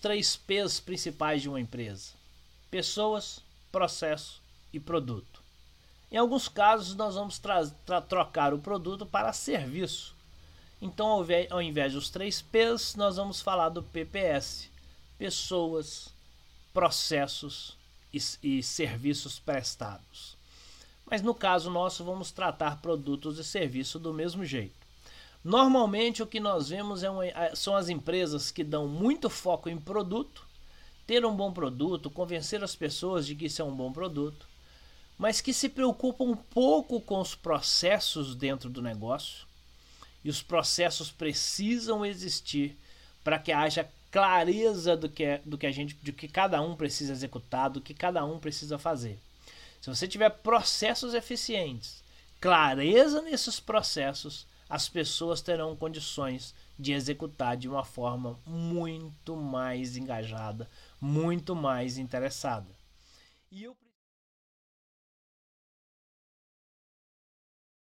três P's principais de uma empresa: pessoas, processo e produto. Em alguns casos, nós vamos trocar o produto para serviço. Então, ao invés dos três P's, nós vamos falar do PPS: pessoas, processos e, e serviços prestados. Mas no caso nosso, vamos tratar produtos e serviços do mesmo jeito. Normalmente o que nós vemos é uma, são as empresas que dão muito foco em produto, ter um bom produto, convencer as pessoas de que isso é um bom produto, mas que se preocupam um pouco com os processos dentro do negócio. E os processos precisam existir para que haja clareza do que, é, do que a gente, do que cada um precisa executar, do que cada um precisa fazer. Se você tiver processos eficientes, clareza nesses processos, as pessoas terão condições de executar de uma forma muito mais engajada, muito mais interessada. E eu